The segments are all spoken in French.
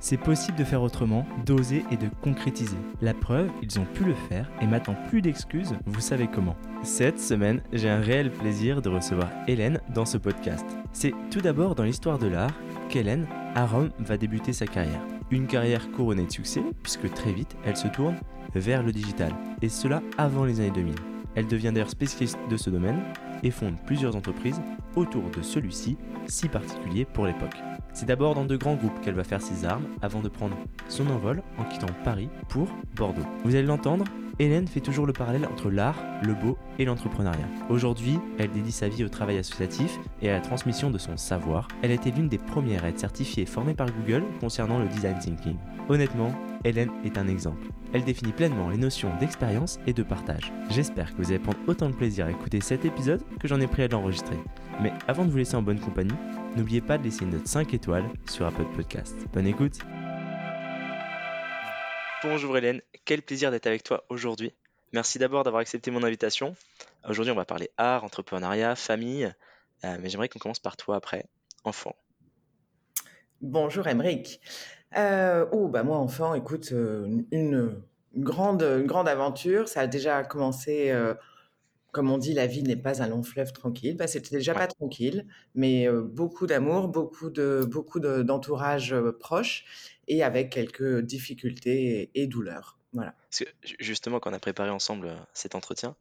C'est possible de faire autrement, d'oser et de concrétiser. La preuve, ils ont pu le faire et maintenant plus d'excuses, vous savez comment. Cette semaine, j'ai un réel plaisir de recevoir Hélène dans ce podcast. C'est tout d'abord dans l'histoire de l'art qu'Hélène, à Rome, va débuter sa carrière. Une carrière couronnée de succès, puisque très vite, elle se tourne vers le digital, et cela avant les années 2000. Elle devient d'ailleurs spécialiste de ce domaine et fonde plusieurs entreprises autour de celui-ci, si particulier pour l'époque. C'est d'abord dans de grands groupes qu'elle va faire ses armes avant de prendre son envol en quittant Paris pour Bordeaux. Vous allez l'entendre, Hélène fait toujours le parallèle entre l'art, le beau et l'entrepreneuriat. Aujourd'hui, elle dédie sa vie au travail associatif et à la transmission de son savoir. Elle a été l'une des premières à être certifiée formée par Google concernant le design thinking. Honnêtement, Hélène est un exemple. Elle définit pleinement les notions d'expérience et de partage. J'espère que vous allez prendre autant de plaisir à écouter cet épisode que j'en ai pris à l'enregistrer. Mais avant de vous laisser en bonne compagnie, n'oubliez pas de laisser une note 5 étoiles sur Apple Podcast. Bonne écoute Bonjour Hélène, quel plaisir d'être avec toi aujourd'hui. Merci d'abord d'avoir accepté mon invitation. Aujourd'hui on va parler art, entrepreneuriat, famille, euh, mais j'aimerais qu'on commence par toi après, enfant. Bonjour Emeric. Euh, oh, bah moi, enfant, écoute, euh, une, grande, une grande aventure. Ça a déjà commencé, euh, comme on dit, la vie n'est pas un long fleuve tranquille. Bah, c'était déjà pas tranquille, mais beaucoup d'amour, beaucoup de, beaucoup d'entourage proche et avec quelques difficultés et, douleurs. Voilà. justement, quand on a préparé ensemble cet entretien,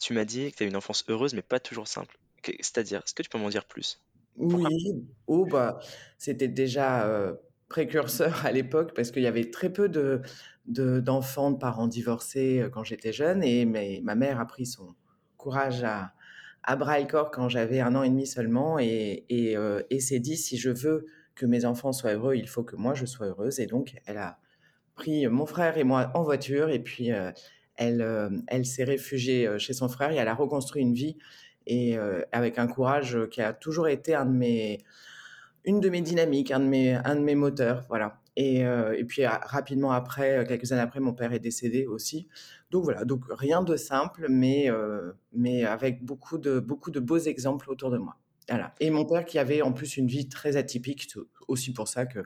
tu m'as dit que tu as une enfance heureuse, mais pas toujours simple. C'est-à-dire, est-ce que tu peux m'en dire plus? Oui, oh, bah, c'était déjà précurseur à l'époque parce qu'il y avait très peu de, d'enfants de, parents divorcés euh, quand j'étais jeune et ma mère a pris son courage à, à bras corps quand j'avais un an et demi seulement et, et, euh, et s'est dit si je veux que mes enfants soient heureux, il faut que moi je sois heureuse et donc elle a pris mon frère et moi en voiture et puis euh, elle, elle s'est réfugiée chez son frère et elle a reconstruit une vie et avec un courage qui a toujours été un de mes une de mes dynamiques, un de mes, un de mes moteurs, voilà. Et, euh, et puis rapidement après, euh, quelques années après, mon père est décédé aussi. Donc voilà, donc rien de simple, mais, euh, mais avec beaucoup de, beaucoup de beaux exemples autour de moi. Voilà. Et mon père qui avait en plus une vie très atypique, aussi pour ça que,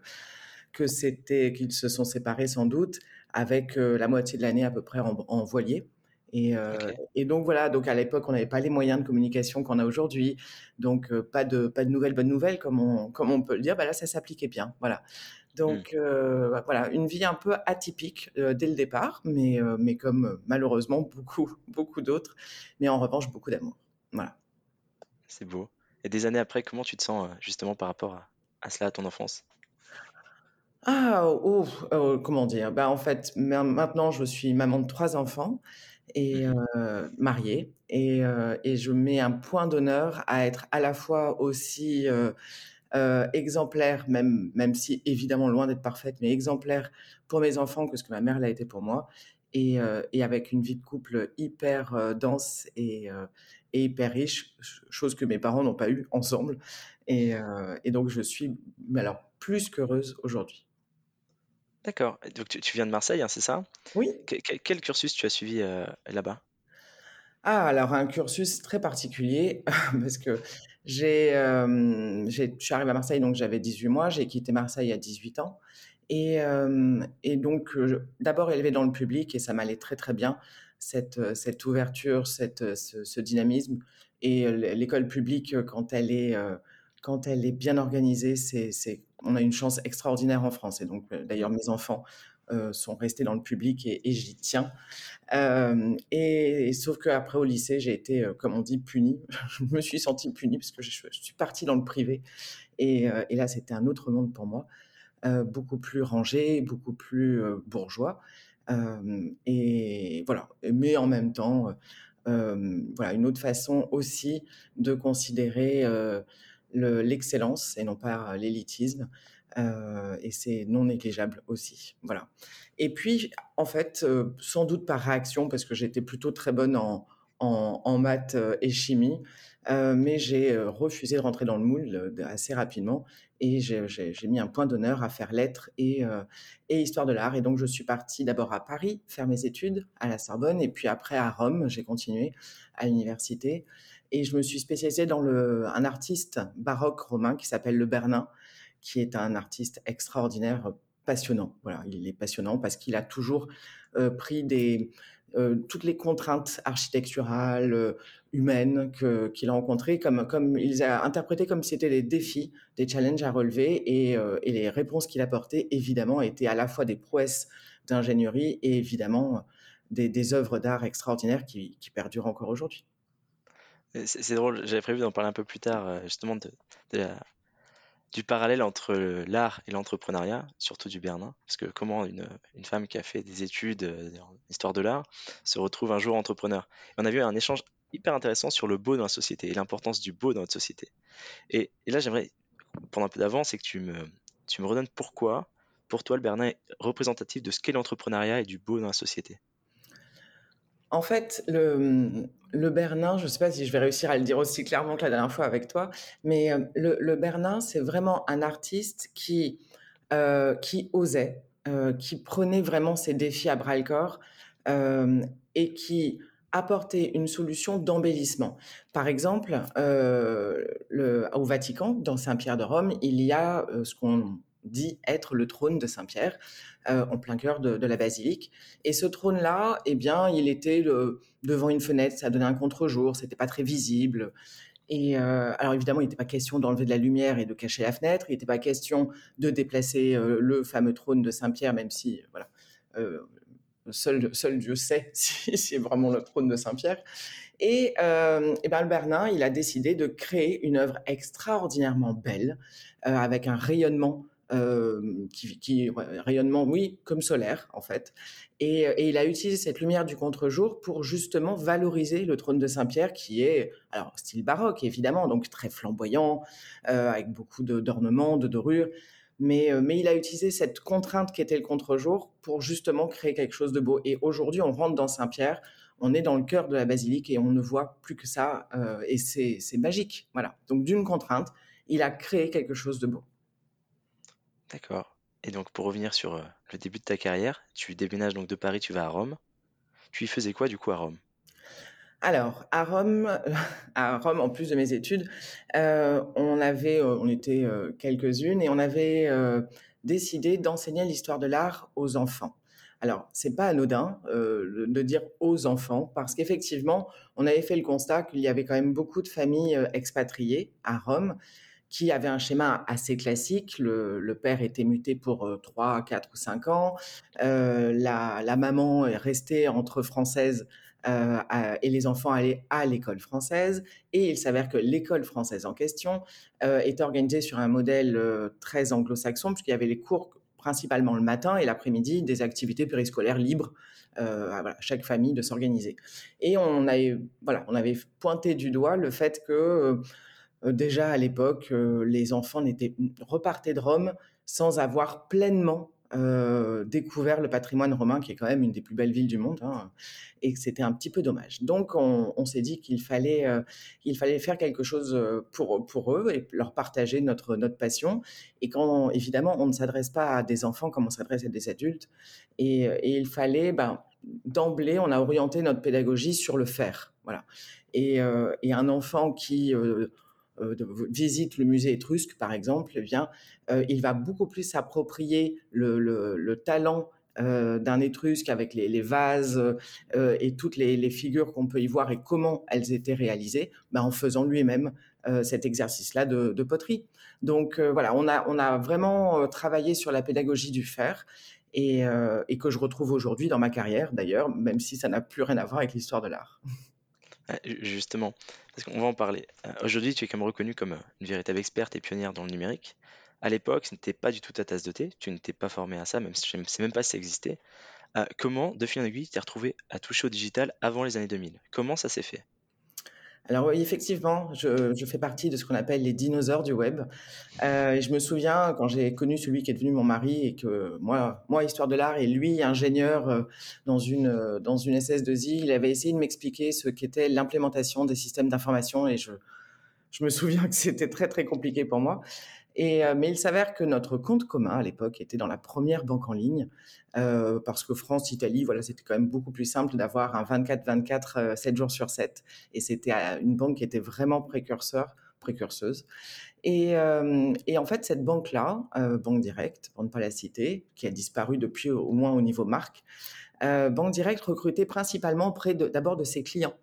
que c'était qu'ils se sont séparés sans doute, avec la moitié de l'année à peu près en voilier. Et, euh, et, donc voilà, donc à l'époque, on n'avait pas les moyens de communication qu'on a aujourd'hui, donc euh, pas de pas de nouvelles bonnes nouvelles comme on comme on peut le dire. Bah là, ça s'appliquait bien, voilà. Donc mmh. bah, voilà, une vie un peu atypique dès le départ, mais mais comme malheureusement beaucoup beaucoup d'autres, mais en revanche beaucoup d'amour, voilà. C'est beau. Et des années après, comment tu te sens justement par rapport à, à cela, à ton enfance? Ah, oh, oh, comment dire? Bah, En fait, maintenant, je suis maman de trois enfants et mmh mariée et, et, je mets un point d'honneur à être à la fois aussi exemplaire, même, même si évidemment loin d'être parfaite, mais exemplaire pour mes enfants que ce que ma mère l'a été pour moi, et, et avec une vie de couple hyper dense et, et, hyper riche, chose que mes parents n'ont pas eu ensemble. Et, et donc je suis alors plus qu'heureuse aujourd'hui. D'accord. Donc tu, viens de Marseille, hein, c'est ça? Oui. quel cursus tu as suivi euh, là-bas? Ah, alors un cursus très particulier parce que j'ai, je suis arrivée à Marseille, donc j'avais 18 mois, j'ai quitté Marseille à 18 ans et, donc d'abord élevé dans le public et ça m'allait très très bien, cette, ouverture, cette, ce, dynamisme et l'école publique quand elle est, quand elle est bien organisée, c'est on a une chance extraordinaire en France. Et donc, d'ailleurs, mes enfants sont restés dans le public et, j'y tiens. Euh, et, sauf qu'après, au lycée, j'ai été, comme on dit, punie. je me suis sentie punie parce que je, suis partie dans le privé. Et, là, c'était un autre monde pour moi, beaucoup plus rangé, beaucoup plus bourgeois. et voilà. Mais en même temps, voilà, une autre façon aussi de considérer l'excellence et non pas l'élitisme. Et c'est non négligeable aussi. Voilà. Et puis, en fait, sans doute par réaction, parce que j'étais plutôt très bonne en, en, maths et chimie, mais j'ai refusé de rentrer dans le moule assez rapidement et j'ai mis un point d'honneur à faire lettres et, et histoire de l'art. Et donc, je suis partie d'abord à Paris faire mes études à la Sorbonne et puis après à Rome, j'ai continué à l'université. Et je me suis spécialisée dans le, un artiste baroque romain qui s'appelle Le Bernin, qui est un artiste extraordinaire, passionnant. Voilà, il est passionnant parce qu'il a toujours pris des, toutes les contraintes architecturales, humaines qu'il a rencontrées, comme, comme il les a interprétées comme si c'était des défis, des challenges à relever, et, les réponses qu'il apportait, évidemment, étaient à la fois des prouesses d'ingénierie et évidemment des, œuvres d'art extraordinaires qui, perdurent encore aujourd'hui. C'est drôle, j'avais prévu d'en parler un peu plus tard, justement, de, du parallèle entre l'art et l'entrepreneuriat, surtout du Bernin, parce que comment une, femme qui a fait des études en histoire de l'art se retrouve un jour entrepreneur. on a vu un échange hyper intéressant sur le beau dans la société et l'importance du beau dans notre société. Et, là, j'aimerais prendre un peu d'avance et que tu me, tu me redonnes pourquoi, pour toi, le Bernin est représentatif de ce qu'est l'entrepreneuriat et du beau dans la société. En fait, le, le Bernin, je ne sais pas si je vais réussir à le dire aussi clairement que la dernière fois avec toi, mais euh, le, le Bernin, c'est vraiment un artiste qui, euh, osait, euh, qui prenait vraiment ses défis à bras le corps et qui apportait une solution d'embellissement. Par exemple, le, au Vatican, dans Saint-Pierre de Rome, il y a ce qu'on dit être le trône de Saint-Pierre, euh, en plein cœur de, la basilique. Et ce trône-là, eh bien, il était devant une fenêtre, ça donnait un contre-jour, c'était pas très visible. Et euh, alors évidemment, il n'était pas question d'enlever de la lumière et de cacher la fenêtre. Il n'était pas question de déplacer euh, le fameux trône de Saint-Pierre, même si voilà, seul, seul Dieu sait si c'est vraiment le trône de Saint-Pierre. Et, et ben, le Bernin, il a décidé de créer une œuvre extraordinairement belle, avec un rayonnement euh, qui, qui, rayonnement, oui, comme solaire en fait. Et, il a utilisé cette lumière du contre-jour pour justement valoriser le trône de Saint-Pierre, qui est alors style baroque évidemment, donc très flamboyant, euh, avec beaucoup d'ornements, de, dorures. Mais, euh, mais, il a utilisé cette contrainte qui était le contre-jour pour justement créer quelque chose de beau. Et aujourd'hui, on rentre dans Saint-Pierre, on est dans le cœur de la basilique et on ne voit plus que ça. Et c'est magique. Voilà. Donc d'une contrainte, il a créé quelque chose de beau. D'accord. Et donc pour revenir sur euh, le début de ta carrière, tu déménages donc de Paris, tu vas à Rome. Tu y faisais quoi du coup à Rome? Alors, à Rome, à Rome, en plus de mes études, euh, on avait, euh, on était quelques-unes et on avait décidé d'enseigner l'histoire de l'art aux enfants. Alors, c'est pas anodin de dire aux enfants parce qu'effectivement, on avait fait le constat qu'il y avait quand même beaucoup de familles expatriées à Rome qui avait un schéma assez classique. Le, père était muté pour 3, 4 ou 5 ans. Euh, la, maman est restée entre française euh, et les enfants allaient à l'école française. Et il s'avère que l'école française en question euh, est organisée sur un modèle très anglo-saxon, puisqu'il y avait les cours principalement le matin et l'après-midi, des activités périscolaires libres à chaque famille de s'organiser. Et on avait, voilà, on avait pointé du doigt le fait que euh, déjà à l'époque, euh, les enfants n'étaient repartaient de Rome sans avoir pleinement euh, découvert le patrimoine romain, qui est quand même une des plus belles villes du monde, hein, et c'était un petit peu dommage. Donc, on, s'est dit qu'il fallait, il fallait faire quelque chose pour, pour eux et leur partager notre, notre passion. Et quand, évidemment, on ne s'adresse pas à des enfants comme on s'adresse à des adultes, et, il fallait, ben, d'emblée, on a orienté notre pédagogie sur le faire. Voilà. Et un enfant qui euh, visite le musée étrusque, par exemple, eh euh, il va beaucoup plus s'approprier le, talent euh, d'un étrusque avec les, vases et toutes les, figures qu'on peut y voir et comment elles étaient réalisées, bah, en faisant lui-même cet exercice-là de, poterie. Donc voilà, on a, on a vraiment travaillé sur la pédagogie du faire et, et que je retrouve aujourd'hui dans ma carrière d'ailleurs, même si ça n'a plus rien à voir avec l'histoire de l'art. Justement, parce qu'on va en parler. Euh, aujourd'hui, tu es quand même reconnue comme euh, une véritable experte et pionnière dans le numérique. À l'époque, ce n'était pas du tout ta tasse de thé, tu n'étais pas formée à ça, même si je ne sais même pas si ça existait. Euh, comment, de fil en aiguille, t'es retrouvé à toucher au digital avant les années 2000? Comment ça s'est fait? Alors oui, effectivement, je je fais partie de ce qu'on appelle les dinosaures du web. Heu et je me souviens quand j'ai connu celui qui est devenu mon mari et que moi moi histoire de l'art et lui ingénieur, heu, dans une, heu, dans une SS2I, il avait essayé de m'expliquer ce qu'était l'implémentation des systèmes d'information et je je me souviens que c'était très, très compliqué pour moi et heu, mais il s'avère que notre compte commun à l'époque était dans la première banque en ligne, heu, parce que France, Italie, voilà, c'était quand même beaucoup plus simple d'avoir un 24-24, heu, 7 jours sur 7 et c'était à une banque qui était vraiment précurseur précurseuse. Et en fait, cette banque-là, Banque Directe, pour ne pas la citer, qui a disparu depuis au moins au niveau marque, Banque Directe recrutait principalement auprès d'abord de ses clients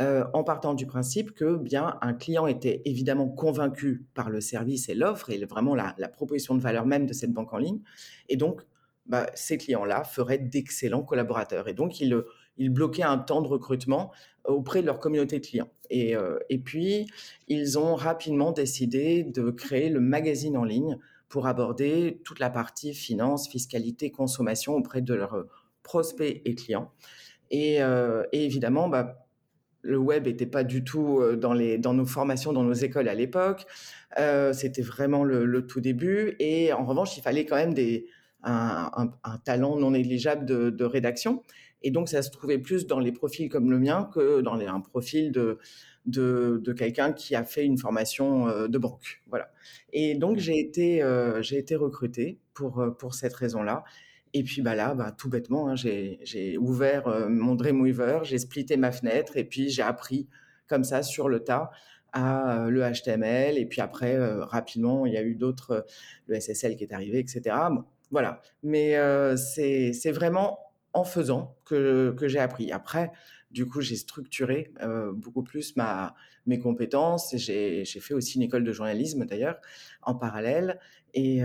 heu, en partant du principe que, bien, un client était évidemment convaincu par le service et l'offre et vraiment la proposition de valeur même de cette banque en ligne. Et donc, bah, ces clients-là feraient d'excellents collaborateurs. Et donc ils, bloquaient un temps de recrutement auprès de leur communauté de clients. Et heu et puis ils ont rapidement décidé de créer le magazine en ligne pour aborder toute la partie finance, fiscalité, consommation auprès de leurs, prospects et clients. Et et évidemment, bah, le web était pas du tout, heu, dans les dans nos formations, dans nos écoles à l'époque. Heu, c'était vraiment le le tout début. Et en revanche, il fallait quand même des un un un talent non négligeable de de rédaction. Et donc ça se trouvait plus dans les profils comme le mien que dans les un profil de de de quelqu'un qui a fait une formation, heu, de banque, voilà. Et donc Mmh. j'ai été, j'ai été recrutée pour, pour cette raison-là et puis, bah, là, bah, tout bêtement, hein, j'ai ouvert, heu, mon Dreamweaver, j'ai splitté ma fenêtre et puis j'ai appris comme ça sur le tas à, heu, le HTML et puis après, heu, rapidement, il y a eu d'autres, heu, le SSL qui est arrivé et cetera. Bon, voilà, mais c'est vraiment en faisant que que j'ai appris. Après, du coup, j'ai structuré, beaucoup plus ma mes compétences j'ai fait aussi une école de journalisme d'ailleurs en parallèle et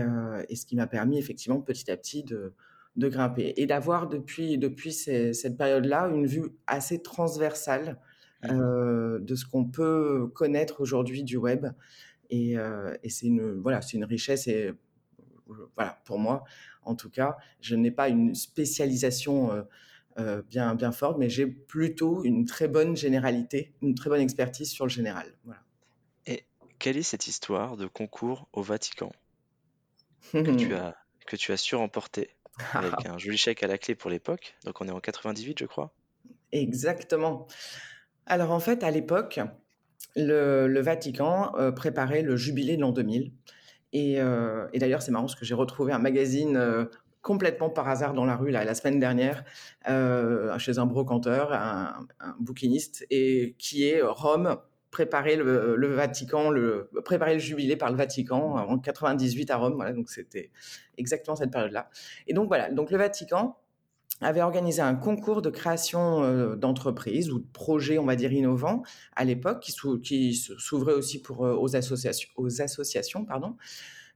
et ce qui m'a permis effectivement petit à petit de de grimper et d'avoir depuis depuis ces cette période-là une vue assez transversale, Mmh heu, de ce qu'on peut connaître aujourd'hui du web et et c'est une voilà, une richesse et voilà, pour moi, en tout cas, je n'ai pas une spécialisation, heu, bien bien forte, mais j'ai plutôt une très bonne généralité, une très bonne expertise sur le général, voilà. et quelle est cette histoire de concours au Vatican que tu as que tu as su remporter avec un joli chèque à la clé pour l'époque? Donc on est en 98 je crois? Exactement. Alors en fait, à l'époque, le Vatican, heu, préparait le jubilé de l'an 2000 et heu et d'ailleurs, c'est marrant parce que j'ai retrouvé un magazine, heu, complètement par hasard dans la rue la semaine dernière, chez un brocanteur, un un bouquiniste et qui est Rome, préparer le Vatican, le préparer le jubilé par le Vatican en 98 à Rome, voilà, donc c'était exactement cette période-là. Et donc voilà, donc le Vatican avait organisé un concours de création, heu, d'entreprises ou de projets, on va dire, innovants à l'époque qui s'ouvrait aussi pour, heu, aux associations aux associations, pardon,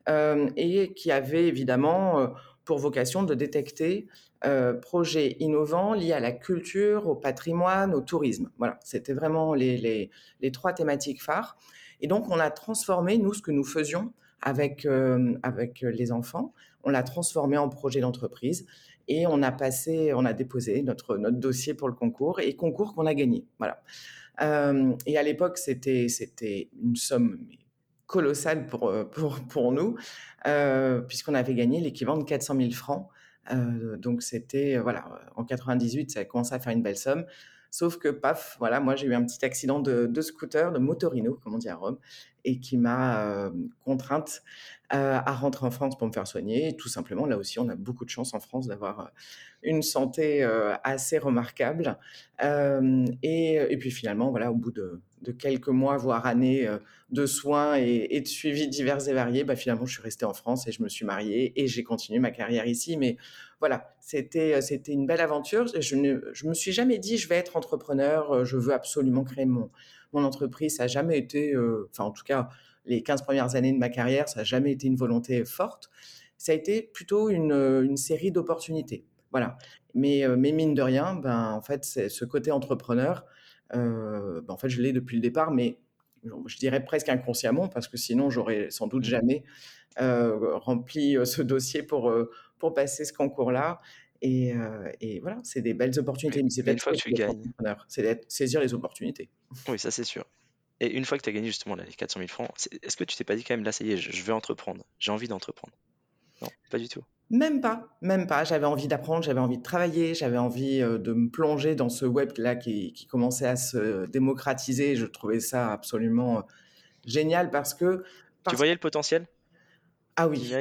hem et qui avait évidemment, pour vocation de détecter, heu, projets innovants liés à la culture, au patrimoine, au tourisme. Voilà, c'était vraiment les les les 3 thématiques phares et donc on a transformé, nous, ce que nous faisions avec, hem, avec, les enfants, on l'a transformé en projet d'entreprise et on a passé on a déposé notre notre dossier pour le concours et concours qu'on a gagné, voilà. Hem et à l'époque, c'était c'était une somme colossale pour, heu, pour pour nous, heu, puisqu'on avait gagné l'équivalent de 400 000 francs. Heu, donc c'était, heu, voilà, en 98, ça a commencé à faire une belle somme. Sauf que paf, voilà, moi j'ai eu un petit accident de scooter, de motorino comme on dit à Rome et qui m'a, contrainte, à rentrer en France pour me faire soigner tout simplement, là aussi, on a beaucoup de chance en France d'avoir, une santé, assez remarquable. Et et puis finalement, voilà, au bout de de quelques mois, voire années, heu, de soins et de suivis divers et variés, bah, finalement, je suis restée en France et je me suis mariée et j'ai continué ma carrière ici. Mais voilà, c'était, heu, c'était une belle aventure. Je ne je me suis jamais dit: «Je vais être entrepreneur, heu, je veux absolument créer mon mon entreprise». Ça a jamais été, enfin, en tout cas, les 15 premières années de ma carrière, ça a jamais été une volonté forte. Ça a été plutôt une, une série d'opportunités. Voilà. Mais, mais mine de rien, ben, en fait, ce côté entrepreneur, heu, bah, en fait, je l'ai depuis le départ, mais je dirais presque inconsciemment parce que sinon j'aurais sans doute Mmh jamais, heu, rempli, heu, ce dossier pour, pour passer ce concours-là Et, et voilà, c'est des belles opportunités. Mais, mais une fois que tu gagnes. C'est saisir les opportunités. Oui, ça c'est sûr. Et une fois que tu as gagné justement les 400 000 francs, est-ce que tu t'es pas dit quand même là, ça y est, je vais entreprendre, j'ai envie d'entreprendre Non, pas du tout. Même pas, même pas. J'avais envie d'apprendre, j'avais envie de travailler, j'avais envie de me plonger dans ce web-là qui, qui, commençait à se démocratiser. Je trouvais ça absolument génial parce que... Tu voyais le potentiel? Ah oui.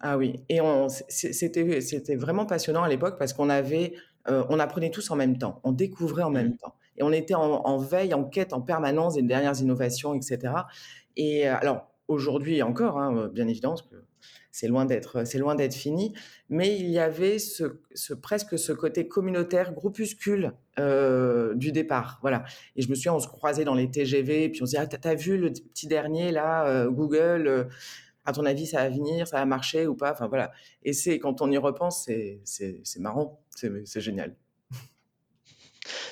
Ah oui. Et c'était, vraiment passionnant à l'époque parce qu'on avait, on apprenait tous en même temps, on découvrait en même mmh. temps. Et on était en, en, veille, en quête en permanence des dernières innovations, etc. Et alors, aujourd'hui encore, hein, bien évidemment, parce que c'est loin d'être c'est loin d'être fini. Mais il y avait ce, presque ce côté communautaire groupuscule euh, du départ voilà. Et je me souviens on se croisait dans les TGV puis on se disait ah t'as vu le petit dernier là euh, Google euh, à ton avis ça va venir ça va marcher ou pas? Enfin voilà. Et c'est quand on y repense c'est c'est marrant. C'est génial.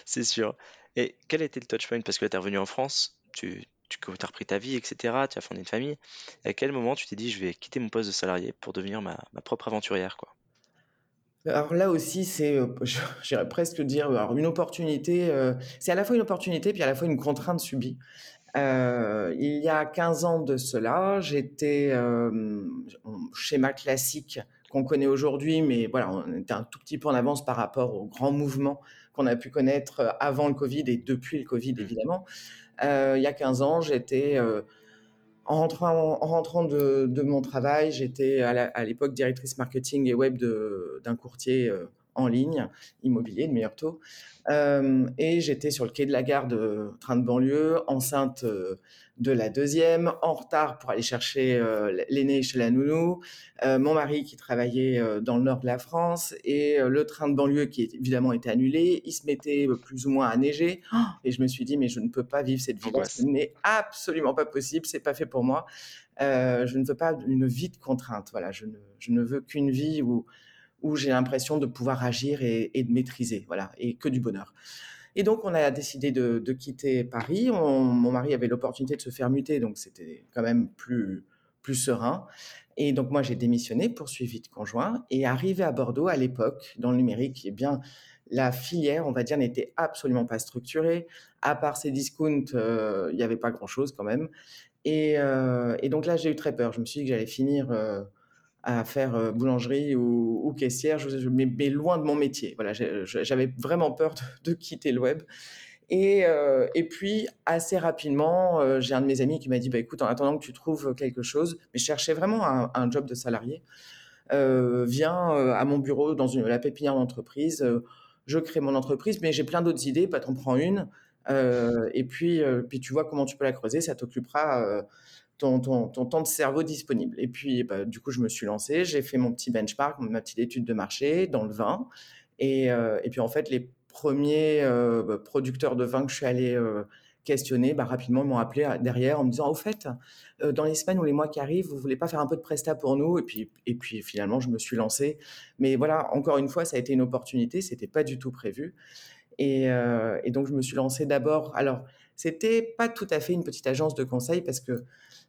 C'est sûr. Et quel été le touchpoint? Parce que tu es revenu en France tu tu as repris ta vie, etc. Tu as fondé une famille. à quel moment tu t'es dit, je vais quitter mon poste de salarié pour devenir ma, propre aventurière quoi? Alors là aussi, c'est, euh, j'irais presque dire, alors une opportunité, euh, c'est à la fois une opportunité puis à la fois une contrainte subie. Euh, il y a 15 ans de cela, j'étais euh, schéma classique qu'on connaît aujourd'hui, mais voilà, on était un tout petit peu en avance par rapport aux grands mouvements qu'on a pu connaître avant le Covid et depuis le Covid, mmh. évidemment. Euh, il y a 15 ans, j'étais euh, en rentrant, en rentrant de, de mon travail, j'étais à l'époque directrice marketing et web d'un courtier euh, en ligne, immobilier de meilleur taux. Euh, et j'étais sur le quai de la gare de train de banlieue, enceinte euh, de la deuxième, en retard pour aller chercher euh, l'aîné chez la nounou, mon mari qui travaillait dans le nord de la France, et le train de banlieue qui évidemment était annulé. Il se mettait plus ou moins à neiger. et je me suis dit, mais je ne peux pas vivre cette vie Ce n'est absolument pas possible, c'est pas fait pour moi. je ne veux pas une vie de contrainte. Voilà, je ne, je ne veux qu'une vie où où j'ai l'impression de pouvoir agir et, de maîtriser, voilà, et que du bonheur. Et donc, on a décidé de, quitter Paris. mon mari avait l'opportunité de se faire muter, donc c'était quand même plus, plus serein. Et donc, moi, j'ai démissionné, poursuivi de conjoint, et arrivé à Bordeaux à l'époque, dans le numérique, eh bien, la filière, on va dire, n'était absolument pas structurée. À part ces discounts, euh, il n'y avait pas grand-chose quand même. Et, euh, et, donc là, j'ai eu très peur. Je me suis dit que j'allais finir euh, à faire boulangerie ou, caissière, mais, loin de mon métier. Voilà, j'avais vraiment peur de, quitter le web. Et, et, puis, assez rapidement, j'ai un de mes amis qui m'a dit, bah, écoute, en attendant que tu trouves quelque chose, mais je cherchais vraiment un, job de salarié, viens à mon bureau dans une, la pépinière d'entreprise, je crée mon entreprise, mais j'ai plein d'autres idées, pas t'en prends une, et puis, puis tu vois comment tu peux la creuser, ça t'occupera ton, temps de cerveau disponible. Et puis, bah, du coup, je me suis lancé, j'ai fait mon petit benchmark, ma petite étude de marché dans le vin. Et, euh, et puis, en fait, les premiers euh, bah, producteurs de vin que je suis allé euh, questionner, bah, rapidement, m'ont appelé derrière en me disant, au fait, dans les semaines ou les mois qui arrivent, vous voulez pas faire un peu de presta pour nous? Et puis, et puis, finalement, je me suis lancé. Mais voilà, encore une fois, ça a été une opportunité, c'était pas du tout prévu. Et, et donc, je me suis lancé d'abord. Alors, c'était pas tout à fait une petite agence de conseil parce que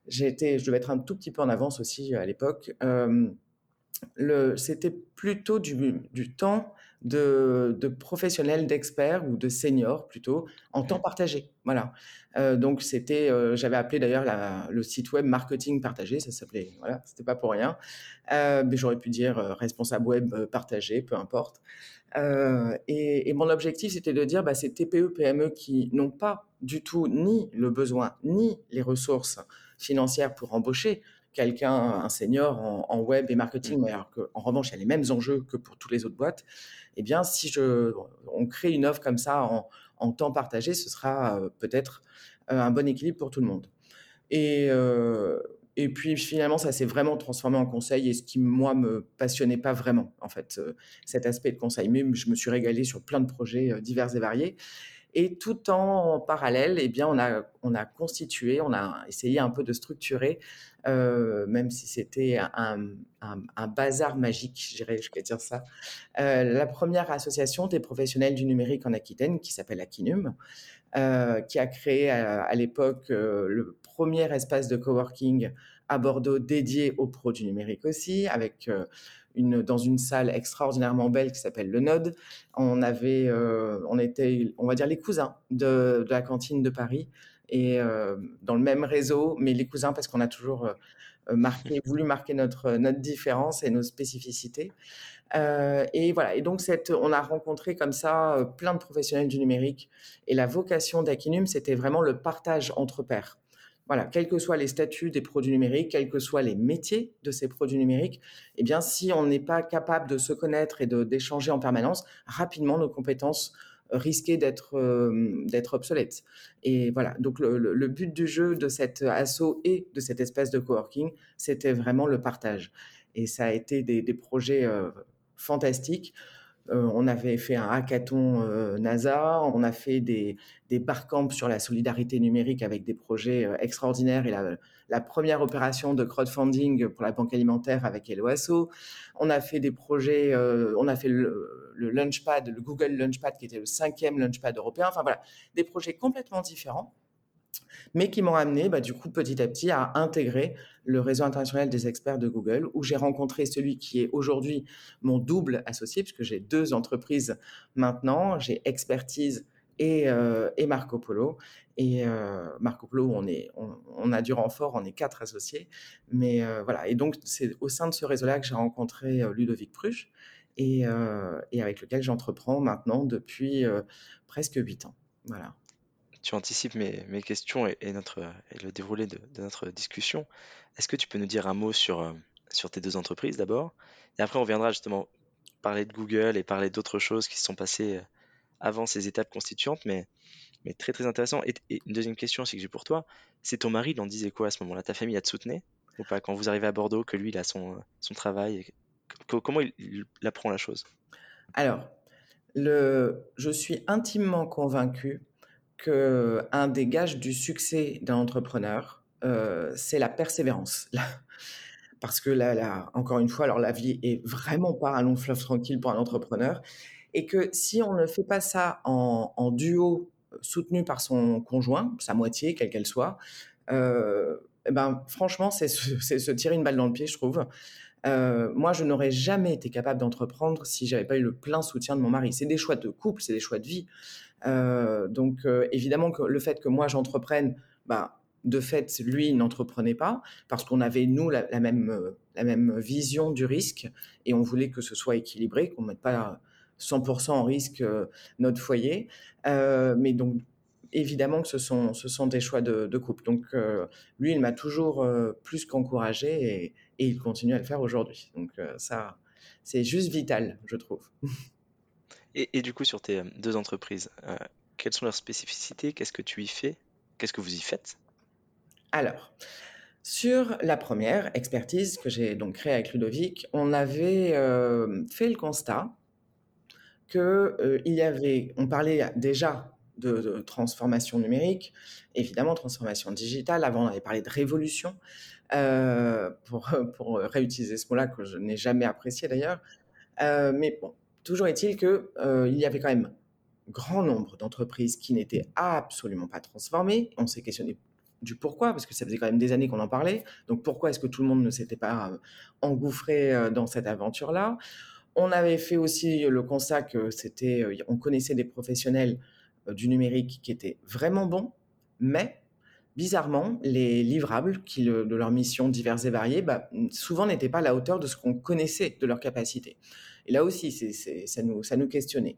j'étais, je devais être un tout petit peu en avance aussi à l'époque. c'était plutôt du, du temps de, de professionnels, d'experts ou de seniors plutôt en temps partagé. Voilà. Euh, donc c'était, euh, j'avais appelé d'ailleurs le site web marketing partagé, ça s'appelait. Voilà, c'était pas pour rien. Euh, mais j'aurais pu dire responsable web partagé, peu importe. Et, et, mon objectif c'était de dire, bah, ces TPE PME qui n'ont pas du tout ni le besoin ni les ressources financière pour embaucher quelqu'un, un senior en, web et marketing, mais alors qu'en revanche, il y a les mêmes enjeux que pour toutes les autres boîtes, eh bien, si je, on crée une offre comme ça en, temps partagé, ce sera euh, peut-être euh, un bon équilibre pour tout le monde. Et, euh, et puis finalement, ça s'est vraiment transformé en conseil et ce qui, moi, me passionnait pas vraiment, en fait, cet aspect de conseil. Mais je me suis régalé sur plein de projets divers et variés. Et tout en parallèle, eh bien, on a, on a constitué, on a essayé un peu de structurer, euh, même si c'était un, un, bazar magique, je vais dire ça, euh, la première association des professionnels du numérique en Aquitaine, qui s'appelle Aquinum, euh, qui a créé à, l'époque le premier espace de coworking à Bordeaux dédié aux pros du numérique aussi, avec une, dans une salle extraordinairement belle qui s'appelle le Node. On avait, on était, on va dire les cousins de, de la cantine de Paris et dans le même réseau, mais les cousins parce qu'on a toujours marqué, voulu marquer notre, notre différence et nos spécificités. Euh, et voilà. Et donc, cette, on a rencontré comme ça euh, plein de professionnels du numérique. Et la vocation d'Aquinum, c'était vraiment le partage entre pairs. Voilà, quels que soient les statuts des produits numériques, quels que soient les métiers de ces produits numériques, eh bien, si on n'est pas capable de se connaître et d'échanger en permanence, rapidement, nos compétences risquaient d'être euh, d'être obsolètes. Et voilà, donc le, but du jeu de cet assaut et de cette espèce de coworking, c'était vraiment le partage. Et ça a été des, projets fantastique. Euh, on avait fait un hackathon euh, NASA, on a fait des, des barcamps sur la solidarité numérique avec des projets euh, extraordinaires et la, première opération de crowdfunding pour la banque alimentaire avec Eloasso. On a fait des projets, on a fait le, le, Launchpad, le Google Launchpad qui était le cinquième Launchpad européen. Enfin voilà, des projets complètement différents mais qui m'ont amené, bah, du coup, petit à petit, à intégrer le réseau international des experts de Google, où j'ai rencontré celui qui est aujourd'hui mon double associé, puisque j'ai deux entreprises maintenant, j'ai Expertise et, euh, Marco Polo. Et euh, Marco Polo, on, a du renfort, on est quatre associés. Mais euh, voilà, et donc c'est au sein de ce réseau-là que j'ai rencontré Ludovic Pruch, et, et avec lequel j'entreprends maintenant depuis presque huit ans. Voilà tu anticipes mes, questions et, notre, le déroulé de, notre discussion. Est-ce que tu peux nous dire un mot sur, euh, sur tes deux entreprises d'abord? Et après, on viendra justement parler de Google et parler d'autres choses qui se sont passées euh, avant ces étapes constituantes, mais, mais très très intéressant. Et, une deuxième question aussi que j'ai pour toi, c'est ton mari, il en disait quoi à ce moment-là? Ta famille, a te soutenait ou pas Quand vous arrivez à Bordeaux, que lui, il a son, son travail, comment il, il apprend la chose? Alors, le, je suis intimement convaincu qu'un des gages du succès d'un entrepreneur, euh, c'est la persévérance. Parce que là, là, encore une fois, alors la vie est vraiment pas un long fleuve tranquille pour un entrepreneur. Et que si on ne fait pas ça en, duo soutenu par son conjoint, sa moitié, quelle qu'elle soit, euh, eh ben, franchement, c'est se, tirer une balle dans le pied, je trouve. Euh, moi, je n'aurais jamais été capable d'entreprendre si j'avais pas eu le plein soutien de mon mari. C'est des choix de couple, c'est des choix de vie. Euh, donc euh, évidemment que le fait que moi j'entreprenne, bah, de fait, lui n'entreprenait pas parce qu'on avait, nous, la, même, euh, la même vision du risque et on voulait que ce soit équilibré, qu'on ne mette pas 100% en risque notre foyer. mais donc, évidemment que ce sont, ce sont des choix de, couple. Donc, lui, il m'a toujours plus qu'encouragé et, et, il continue à le faire aujourd'hui. Donc, ça, c'est juste vital, je trouve. Et, du coup, sur tes euh, deux entreprises, euh, quelles sont leurs spécificités? Qu'est-ce que tu y fais? Qu'est-ce que vous y faites? Alors, sur la première expertise que j'ai donc créée avec Ludovic, on avait euh, fait le constat que il y avait, on parlait déjà de, transformation numérique, évidemment transformation digitale. Avant, on avait parlé de révolution, pour, pour réutiliser ce mot-là que je n'ai jamais apprécié d'ailleurs. mais bon, Toujours est-il qu'il euh, y avait quand même grand nombre d'entreprises qui n'étaient absolument pas transformées. On s'est questionné du pourquoi, parce que ça faisait quand même des années qu'on en parlait. Donc pourquoi est-ce que tout le monde ne s'était pas euh, engouffré euh, dans cette aventure-là? On avait fait aussi le constat que c'était, on connaissait des professionnels du numérique qui étaient vraiment bons, mais bizarrement, les livrables qui, de leurs missions diverses et variées, bah, souvent n'étaient pas à la hauteur de ce qu'on connaissait de leurs capacités. Et là aussi, ça, nous, questionnait.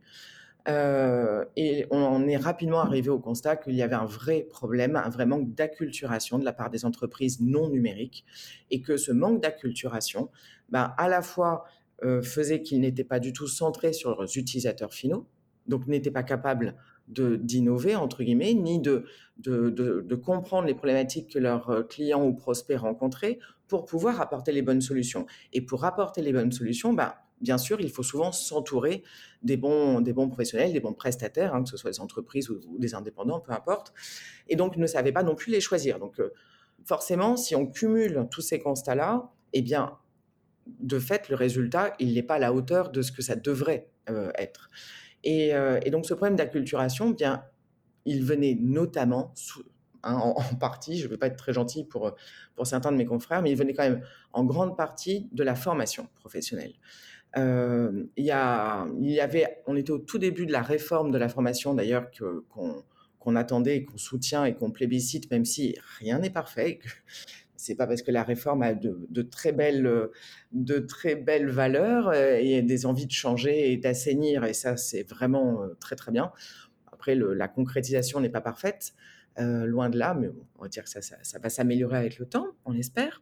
Euh, et on en est rapidement arrivé au constat qu'il y avait un vrai problème, un vrai manque d'acculturation de la part des entreprises non numériques, et que ce manque d'acculturation, ben, à la fois euh, faisait qu'ils n'étaient pas du tout centrés sur leurs utilisateurs finaux, donc n'étaient pas capables d'innover, entre guillemets, ni de, comprendre les problématiques que leurs euh, clients ou prospects rencontraient pour pouvoir apporter les bonnes solutions. Et pour apporter les bonnes solutions, ben, bien sûr, il faut souvent s'entourer des bons, des bons professionnels, des bons prestataires, hein, que ce soit des entreprises ou, des indépendants, peu importe. Et donc, ne savait pas non plus les choisir. Donc, euh, forcément, si on cumule tous ces constats-là, eh bien, de fait, le résultat, il n'est pas à la hauteur de ce que ça devrait euh, être. Euh, et, donc, ce problème d'acculturation, eh bien, il venait notamment, hein, en, partie, je ne veux pas être très gentil pour, pour certains de mes confrères, mais il venait quand même en grande partie de la formation professionnelle. Il, y a, il y avait, on était au tout début de la réforme de la formation d'ailleurs qu'on qu'on attendait, qu'on soutient et qu'on plébiscite, même si rien n'est parfait. C'est pas parce que la réforme a de, très belles, de très belles valeurs euh, et des envies de changer et d'assainir, et ça c'est vraiment euh, très très bien. Après, la concrétisation n'est pas parfaite, euh, loin de là, mais on va dire que ça, ça, ça va s'améliorer avec le temps, on espère.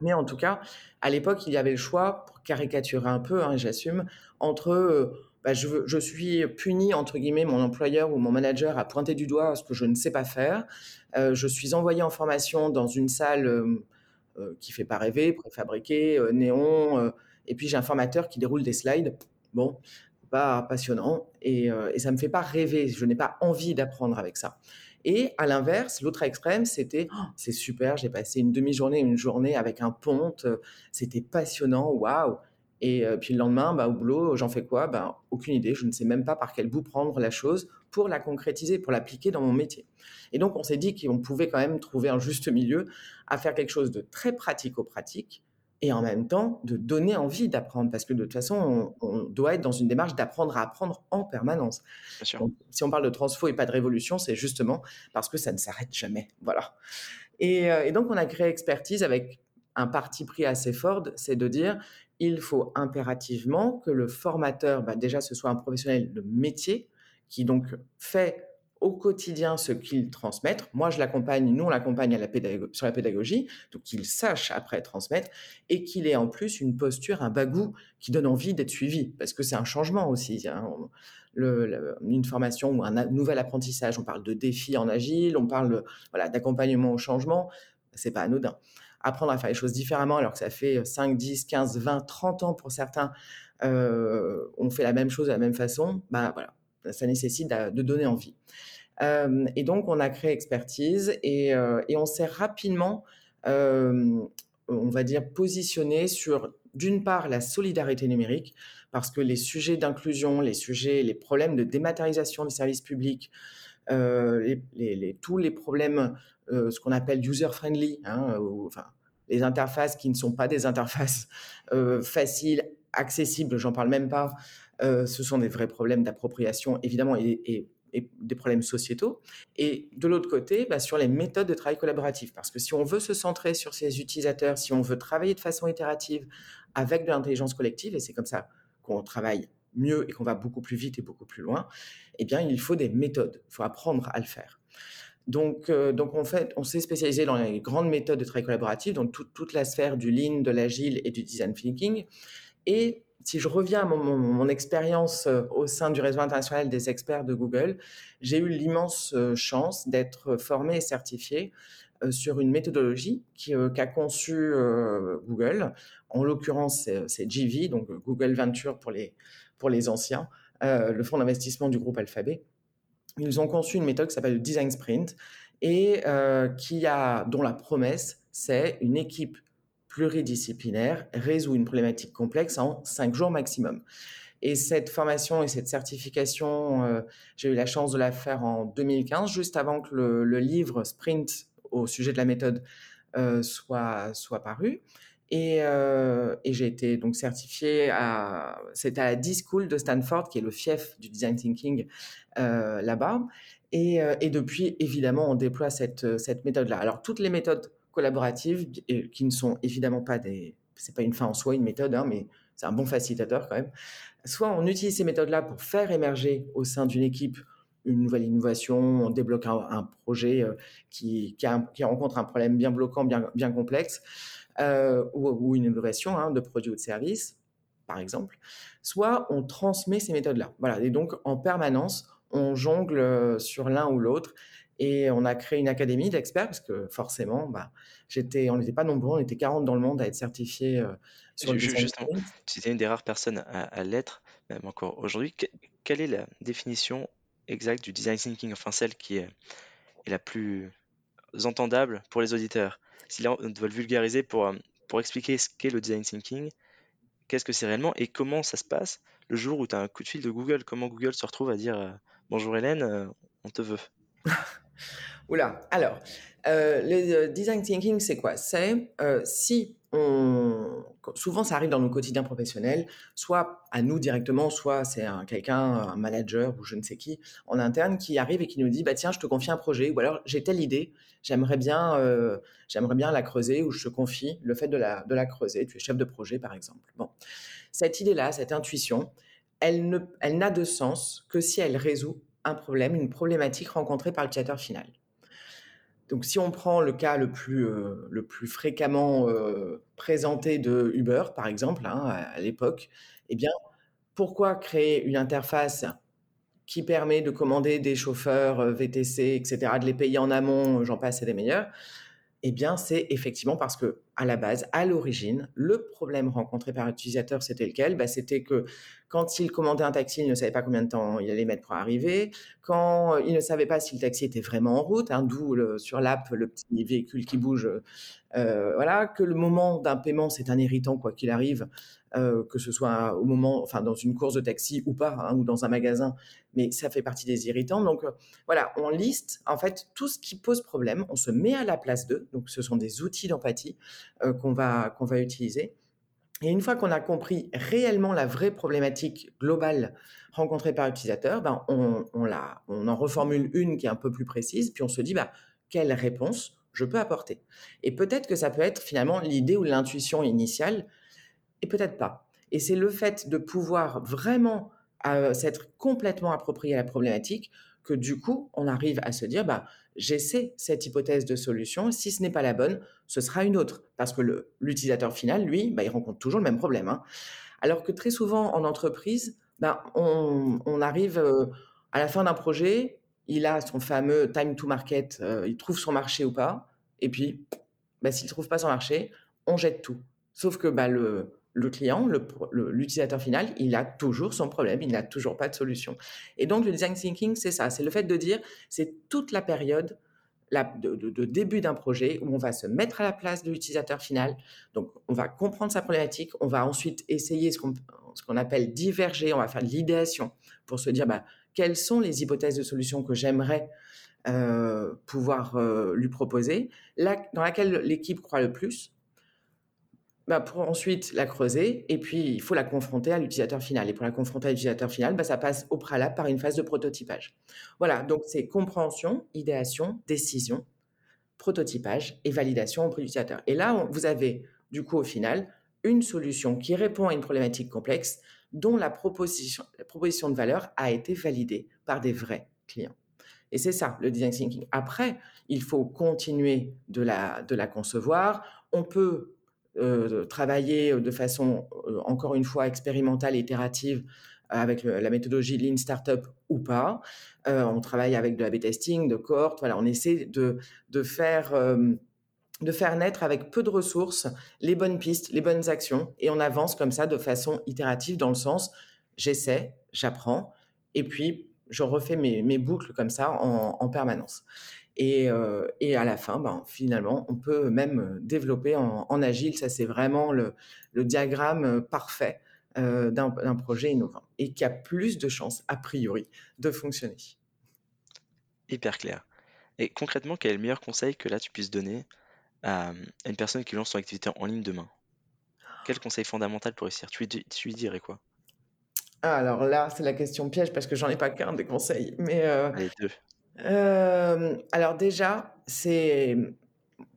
Mais en tout cas, à l'époque, il y avait le choix, pour caricaturer un peu, hein, j'assume, entre euh, bah, je, suis puni, entre guillemets, mon employeur ou mon manager a pointé du doigt ce que je ne sais pas faire. Euh, je suis envoyé en formation dans une salle euh, euh qui fait pas rêver, préfabriquée, néon, et puis j'ai un formateur qui déroule des slides. Bon, pas passionnant, et, et ça me fait pas rêver. Je n'ai pas envie d'apprendre avec ça. Et à l'inverse, l'autre extrême, c'était oh, c'est super, j'ai passé une demi-journée, une journée avec un ponte, c'était passionnant, waouh. Et euh, puis le lendemain, bah, au boulot, j'en fais quoi? Bah, Aucune idée, je ne sais même pas par quel bout prendre la chose pour la concrétiser, pour l'appliquer dans mon métier. Et donc on s'est dit qu'on pouvait quand même trouver un juste milieu à faire quelque chose de très pratico-pratique, et en même temps de donner envie d'apprendre, parce que de toute façon, on, on doit être dans une démarche d'apprendre à apprendre en permanence. Donc, si on parle de transfo et pas de révolution, c'est justement parce que ça ne s'arrête jamais. Voilà. Et, euh, et, donc, on a créé Expertise avec un parti pris assez fort, c'est de dire il faut impérativement que le formateur, bah déjà, ce soit un professionnel de métier qui donc fait au quotidien ce qu'ils transmettent. Moi, je l'accompagne, nous, on l'accompagne sur la pédagogie, donc qu'il sache après transmettre et qu'il ait en plus une posture, un bagou qui donne envie d'être suivi, parce que c'est un changement aussi. Une formation ou un nouvel apprentissage, on parle de défis en agile, on parle voilà, d'accompagnement au changement, c'est pas anodin. Apprendre à faire les choses différemment alors que ça fait 5, 10, 15, 20, 30 ans pour certains, euh, on fait la même chose de la même façon, bah voilà, ça nécessite de donner envie. Euh, et donc, on a créé Expertise et, euh, on s'est rapidement, euh, on va dire, positionné sur, d'une part, la solidarité numérique, parce que les sujets d'inclusion, les sujets, les problèmes de dématérialisation des services publics, tous les problèmes, ce qu'on appelle user-friendly, hein, enfin, les interfaces qui ne sont pas des interfaces faciles, accessibles, j'en parle même pas, ce sont des vrais problèmes d'appropriation, évidemment, et et des problèmes sociétaux. Et de l'autre côté, bah, sur les méthodes de travail collaboratif. Parce que si on veut se centrer sur ses utilisateurs, si on veut travailler de façon itérative avec de l'intelligence collective, et c'est comme ça qu'on travaille mieux et qu'on va beaucoup plus vite et beaucoup plus loin, eh bien, il faut des méthodes. Il faut apprendre à le faire. Donc, euh, donc en fait, on s'est spécialisé dans les grandes méthodes de travail collaboratif, donc tout, toute la sphère du lean, de l'agile et du design thinking. Et si je reviens à mon, expérience euh, au sein du réseau international des experts de Google, j'ai eu l'immense euh, chance d'être formé et certifié euh, sur une méthodologie qu'a conçue Google. En l'occurrence, c'est GV, donc Google Venture pour les, pour les anciens, le fonds d'investissement du groupe Alphabet. Ils ont conçu une méthode qui s'appelle le Design Sprint et qui a, dont la promesse, c'est une équipe pluridisciplinaire résout une problématique complexe en cinq jours maximum. Et cette formation et cette certification, euh, j'ai eu la chance de la faire en 2015, juste avant que le, livre Sprint au sujet de la méthode euh, soit, soit paru. Et, euh, et j'ai été donc certifié à, c'est à la D-School de Stanford, qui est le fief du design thinking là-bas. Et, et, depuis, évidemment, on déploie cette, cette méthode-là. Alors, toutes les méthodes collaboratives et qui ne sont évidemment pas des, c'est pas une fin en soi, une méthode, hein, mais c'est un bon facilitateur quand même. Soit on utilise ces méthodes-là pour faire émerger au sein d'une équipe une nouvelle innovation, on débloque un, projet euh, qui, qui, rencontre un problème bien bloquant, bien, bien complexe, euh, ou, ou, une innovation hein, de produit ou de service, par exemple. Soit on transmet ces méthodes-là. Voilà. Et donc, en permanence, on jongle euh, sur l'un ou l'autre et on a créé une académie d'experts parce que forcément, bah, j'étais, on n'était pas nombreux, on était 40 dans le monde à être certifiés euh, sur le Justement, tu étais une des rares personnes à, à l'être, même encore aujourd'hui. Que, quelle est la définition exacte du design thinking, enfin celle qui est, est la plus entendable pour les auditeurs? Si là, on doit le vulgariser pour, euh, pour expliquer ce qu'est le design thinking, qu'est-ce que c'est réellement et comment ça se passe le jour où tu as un coup de fil de Google, comment Google se retrouve à dire euh, Bonjour Hélène, euh, on te veut Oula, alors, euh, le design thinking, c'est quoi? C'est euh, si on... Souvent, ça arrive dans nos quotidiens professionnels, soit à nous directement, soit c'est quelqu'un, un manager ou je ne sais qui en interne qui arrive et qui nous dit bah, Tiens, je te confie un projet, ou alors j'ai telle idée, j'aimerais bien, euh, j'aimerais bien la creuser, ou je te confie le fait de la, de la creuser. Tu es chef de projet, par exemple. Bon. Cette idée-là, cette intuition, elle, ne, elle n'a de sens que si elle résout un problème, une problématique rencontrée par l'utilisateur final. Donc, si on prend le cas le plus, euh, le plus fréquemment euh, présenté de Uber, par exemple, hein, à, l'époque, eh bien, pourquoi créer une interface qui permet de commander des chauffeurs euh, VTC, etc., de les payer en amont, j'en passe, et des meilleurs? Eh bien, c'est effectivement parce que, à la base, à l'origine, le problème rencontré par l'utilisateur, c'était lequel? Bah, C'était que quand il commandait un taxi, il ne savait pas combien de temps il allait mettre pour arriver. Quand il ne savait pas si le taxi était vraiment en route, hein, d'où sur l'app le petit véhicule qui bouge. Euh, voilà, que le moment d'un paiement, c'est un irritant quoi qu'il arrive, euh, que ce soit au moment, enfin dans une course de taxi ou pas, hein, ou dans un magasin, mais ça fait partie des irritants. Donc euh, voilà, on liste en fait tout ce qui pose problème, on se met à la place d'eux. Donc ce sont des outils d'empathie qu'on va va utiliser. Et une fois qu'on a compris réellement la vraie problématique globale rencontrée par l'utilisateur, ben on, on, la, on en reformule une qui est un peu plus précise, puis on se dit bah, quelle réponse je peux apporter? Et peut-être que ça peut être finalement l'idée ou l'intuition initiale, et peut-être pas. Et c'est le fait de pouvoir vraiment euh, s'être complètement approprié à la problématique que du coup, on arrive à se dire, bah, j'essaie cette hypothèse de solution. Si ce n'est pas la bonne, ce sera une autre. Parce que l'utilisateur final, lui, bah, il rencontre toujours le même problème. Hein. Alors que très souvent en entreprise, bah, on, arrive euh, à la fin d'un projet, il a son fameux time to market, euh, il trouve son marché ou pas. Et puis, bah, s'il ne trouve pas son marché, on jette tout. Sauf que le, le client, l'utilisateur final, il a toujours son problème, il n'a toujours pas de solution. Et donc, le design thinking, c'est ça, c'est le fait de dire, c'est toute la période de, début d'un projet où on va se mettre à la place de l'utilisateur final. Donc, on va comprendre sa problématique, on va ensuite essayer ce qu'on appelle diverger, on va faire de l'idéation pour se dire bah, quelles sont les hypothèses de solution que j'aimerais euh, pouvoir euh, lui proposer, dans laquelle l'équipe croit le plus, bah, pour ensuite la creuser et puis il faut la confronter à l'utilisateur final. Et pour la confronter à l'utilisateur final, bah, ça passe au préalable par une phase de prototypage. Voilà, donc c'est compréhension, idéation, décision, prototypage et validation auprès de l'utilisateur. Et là, vous avez du coup au final une solution qui répond à une problématique complexe dont la proposition, la proposition de valeur a été validée par des vrais clients. Et c'est ça, le design thinking. Après, il faut continuer de la, de la concevoir. On peut euh, travailler de façon, euh, encore une fois, expérimentale, itérative, avec la méthodologie Lean Startup ou pas. Euh, on travaille avec de la B-testing, de cohorte. Voilà, on essaie de, de faire de faire naître avec peu de ressources les bonnes pistes, les bonnes actions, et on avance comme ça de façon itérative dans le sens j'essaie, j'apprends, et puis je refais mes, mes, boucles comme ça en, en permanence. Euh, et, à la fin, ben, finalement, on peut même développer en, agile. Ça, c'est vraiment le, diagramme parfait euh, d'un projet innovant et qui a plus de chances, a priori, de fonctionner. Hyper clair. Et concrètement, quel est le meilleur conseil que là tu puisses donner à, une personne qui lance son activité en ligne demain? Quel conseil fondamental pour réussir? Tu lui, dirais quoi? Ah, Alors là, c'est la question piège parce que j'en ai pas qu'un des conseils. Mais euh, Allez, deux alors déjà, c'est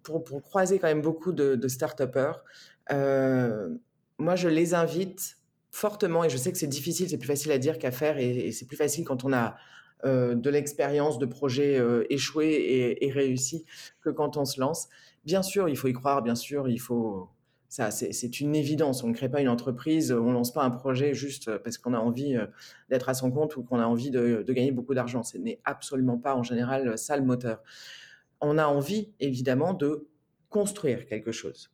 pour, croiser quand même beaucoup de, de start-upers, moi je les invite fortement, et je sais que c'est difficile, c'est plus facile à dire qu'à faire, et, c'est plus facile quand on a de l'expérience de projets échoués et, et réussis que quand on se lance. Bien sûr, il faut y croire, bien sûr, il faut, ça, c'est une évidence. On ne crée pas une entreprise, on ne lance pas un projet juste parce qu'on a envie euh, d'être à son compte ou qu'on a envie de, gagner beaucoup d'argent. Ce n'est absolument pas en général ça le moteur. On a envie, évidemment, de construire quelque chose.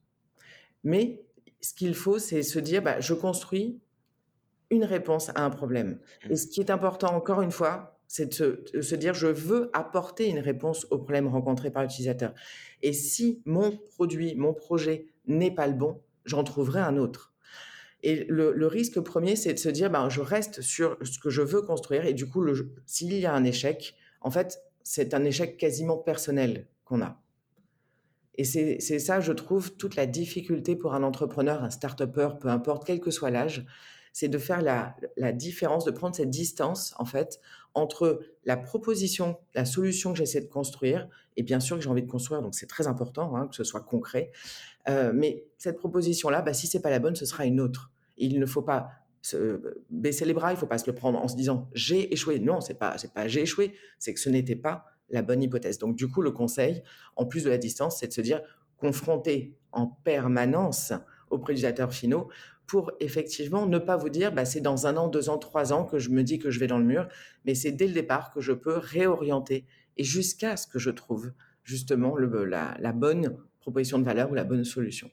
Mais ce qu'il faut, c'est se dire, bah, je construis une réponse à un problème. Et ce qui est important, encore une fois, c'est de, se, dire, je veux apporter une réponse au problème rencontré par l'utilisateur. Et si mon produit, mon projet n'est pas le bon, j'en trouverai un autre. Et le, risque premier, c'est de se dire, ben, je reste sur ce que je veux construire. Et du coup, s'il y a un échec, en fait, c'est un échec quasiment personnel qu'on a. Et c'est ça, je trouve, toute la difficulté pour un entrepreneur, un start-upper, peu importe, quel que soit l'âge, c'est de faire la, différence, de prendre cette distance, en fait, entre la proposition, la solution que j'essaie de construire, et bien sûr que j'ai envie de construire, donc c'est très important hein, que ce soit concret. Euh, mais cette proposition-là, bah, si c'est pas la bonne, ce sera une autre. Il ne faut pas se baisser les bras, il ne faut pas se le prendre en se disant j'ai échoué. Non, c'est pas pas j'ai échoué, c'est que ce n'était pas la bonne hypothèse. Donc du coup, le conseil, en plus de la distance, c'est de se dire confronter en permanence aux prédateurs finaux pour effectivement ne pas vous dire bah, c'est dans un an, deux ans, trois ans que je me dis que je vais dans le mur, mais c'est dès le départ que je peux réorienter et jusqu'à ce que je trouve justement la bonne proposition de valeur ou la bonne solution.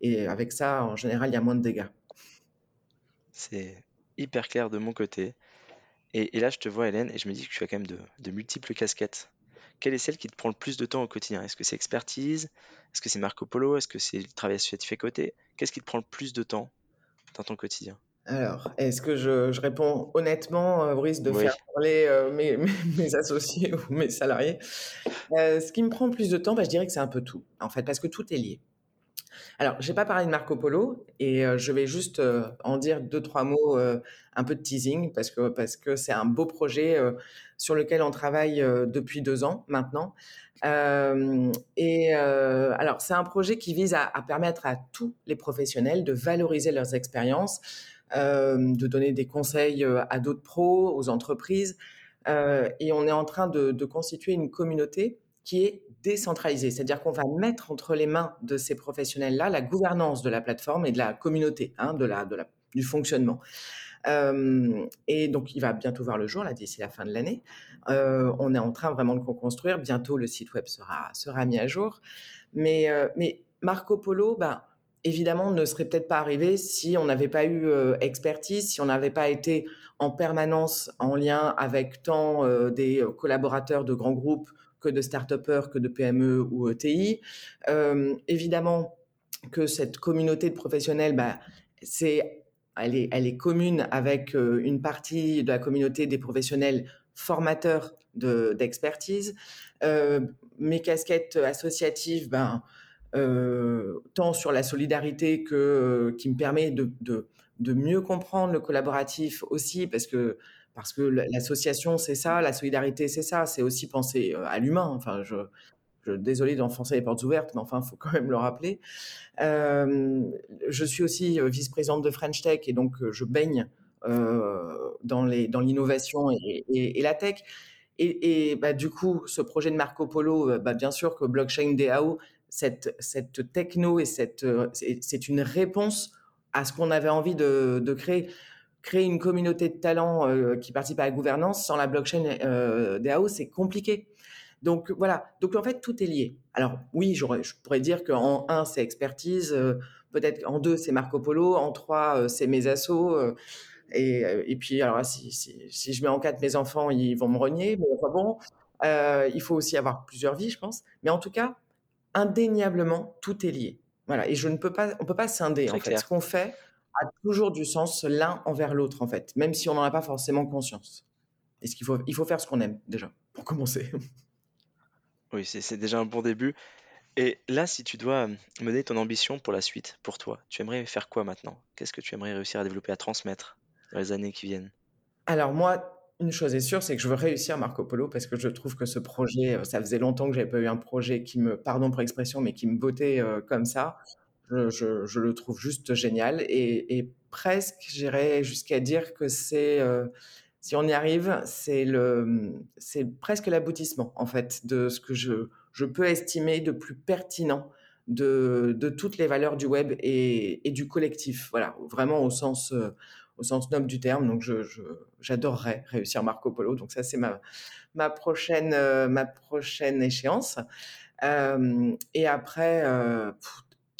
Et avec ça, en général, il y a moins de dégâts. C'est hyper clair de mon côté. Et, là, je te vois, Hélène, et je me dis que tu as quand même de, multiples casquettes. Quelle est celle qui te prend le plus de temps au quotidien? Est-ce que c'est expertise? Est-ce que c'est Marco Polo? Est-ce que c'est le travail associatif à côté? Qu'est-ce qui te prend le plus de temps? Dans ton quotidien? Alors, est-ce que je, réponds honnêtement, euh, Brice, de faire parler euh, mes, associés ou mes salariés? Euh, Ce qui me prend le plus de temps, bah, je dirais que c'est un peu tout, en fait, parce que tout est lié. Alors, je n'ai pas parlé de Marco Polo et je vais juste en dire deux, trois mots, un peu de teasing, parce que parce que c'est un beau projet sur lequel on travaille depuis deux ans maintenant. et alors, c'est un projet qui vise à, permettre à tous les professionnels de valoriser leurs expériences, de donner des conseils à d'autres pros, aux entreprises. et on est en train de constituer une communauté qui est décentralisée, c'est-à-dire qu'on va mettre entre les mains de ces professionnels-là la gouvernance de la plateforme et de la communauté, hein, de la, du fonctionnement. Euh, et donc, il va bientôt voir le jour, là, d'ici la fin de l'année. Euh, on est en train vraiment de construire. Bientôt, le site web sera, sera mis à jour. Mais, euh, Marco Polo, bah, évidemment, ne serait peut-être pas arrivé si on n'avait pas eu expertise, si on n'avait pas été en permanence en lien avec tant des collaborateurs de grands groupes que de start-upers, que de PME ou ETI. Euh, évidemment que cette communauté de professionnels, bah, c'est, elle, est, elle est commune avec euh, une partie de la communauté des professionnels formateurs d'expertise. Euh, mes casquettes associatives, ben, tant sur la solidarité que qui me permet de, de, de, mieux comprendre le collaboratif aussi, parce que parce que l'association, c'est ça, la solidarité, c'est ça, c'est aussi penser à l'humain. Enfin, je, je désolé d'enfoncer les portes ouvertes, mais enfin, il faut quand même le rappeler. je suis aussi vice-présidente de French Tech et donc je baigne dans l'innovation dans et, et, la tech. Et, bah, du coup, ce projet de Marco Polo, bah, bien sûr que blockchain DAO, cette, cette techno et cette, c'est une réponse à ce qu'on avait envie de, de créer créer une communauté de talents euh, qui participent à la gouvernance sans la blockchain euh, DAO, c'est compliqué. Donc voilà, donc en fait tout est lié. Alors oui, je pourrais dire qu'en un c'est expertise, euh, peut-être en deux c'est Marco Polo, en trois c'est mes assos, et, et, puis alors si, si, si, je mets en quatre mes enfants, ils vont me renier, mais enfin bon, il faut aussi avoir plusieurs vies, je pense. Mais en tout cas, indéniablement tout est lié. Voilà, et je ne peux pas, on peut pas scinder en fait. Ce qu'on fait, a toujours du sens l'un envers l'autre, en fait, même si on n'en a pas forcément conscience. Est-ce qu'il faut, il faut faire ce qu'on aime, déjà, pour commencer? Oui, c'est déjà un bon début. Et là, si tu dois mener ton ambition pour la suite, pour toi, tu aimerais faire quoi maintenant? Qu'est-ce que tu aimerais réussir à développer, à transmettre dans les années qui viennent? Alors moi, une chose est sûre, c'est que je veux réussir Marco Polo parce que je trouve que ce projet, euh, ça faisait longtemps que j'avais pas eu un projet qui me, pardon pour l'expression, mais qui me bottait euh, comme ça. Je, le trouve juste génial et, presque, j'irais jusqu'à dire que c'est, euh, si on y arrive, c'est le, c'est presque l'aboutissement en fait de ce que je, peux estimer de plus pertinent de, toutes les valeurs du web et, du collectif. Voilà, vraiment au sens, euh, noble du terme. Donc, j'adorerais réussir Marco Polo. Donc, ça, c'est ma, prochaine, euh, ma prochaine échéance. et après,